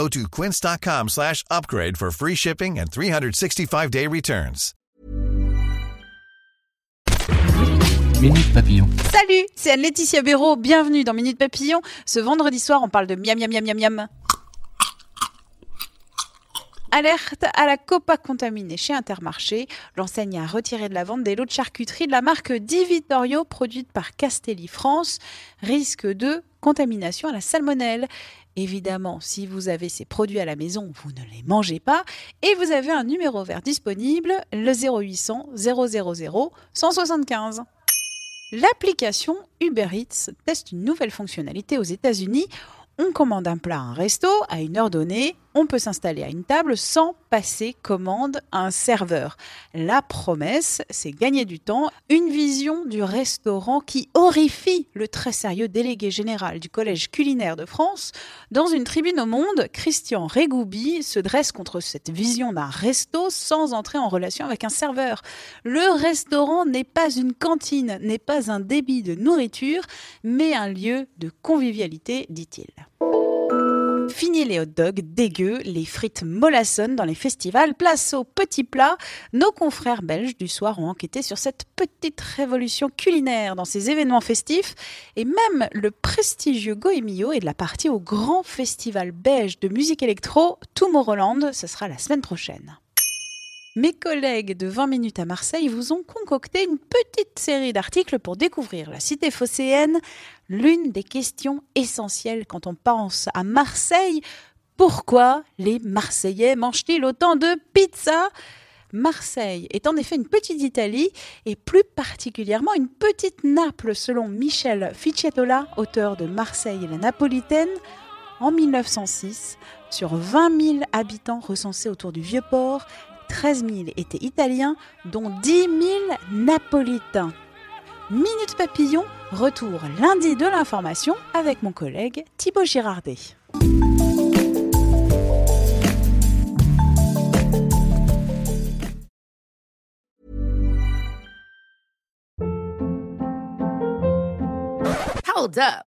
Go to quince.com slash upgrade for free shipping and 365-day returns. Minute Papillon. Salut, c'est Anne-Laetitia Béraud, bienvenue dans Minute Papillon. Ce vendredi soir, on parle de miam miam miam miam miam. Alerte à la copa contaminée chez Intermarché. L'enseigne a retiré de la vente des lots de charcuterie de la marque Di Vittorio produite par Castelli France. Risque de contamination à la salmonelle. Évidemment, si vous avez ces produits à la maison, vous ne les mangez pas. Et vous avez un numéro vert disponible, le 0800 000 175. L'application Uber Eats teste une nouvelle fonctionnalité aux États-Unis. On commande un plat à un resto à une heure donnée, on peut s'installer à une table sans passer commande à un serveur. La promesse, c'est gagner du temps, une vision du restaurant qui horrifie le très sérieux délégué général du Collège culinaire de France. Dans une tribune au Monde, Christian Régoubi se dresse contre cette vision d'un resto sans entrer en relation avec un serveur. Le restaurant n'est pas une cantine, n'est pas un débit de nourriture, mais un lieu de convivialité, dit-il. Fini les hot dogs dégueux, les frites mollassonnes dans les festivals, place aux petits plats. Nos confrères belges du soir ont enquêté sur cette petite révolution culinaire dans ces événements festifs et même le prestigieux Goemio est de la partie au grand festival belge de musique électro Tomorrowland, ce sera la semaine prochaine. Mes collègues de 20 minutes à Marseille vous ont concocté une petite série d'articles pour découvrir la cité phocéenne. L'une des questions essentielles quand on pense à Marseille, pourquoi les Marseillais mangent-ils autant de pizza? Marseille est en effet une petite Italie et plus particulièrement une petite Naples selon Michel Ficciatola, auteur de Marseille et la Napolitaine. En 1906, sur 20 000 habitants recensés autour du Vieux-Port, 13 000 étaient italiens, dont 10 000 napolitains. Minute Papillon, retour lundi de l'information avec mon collègue Thibaut Girardet. Hold up.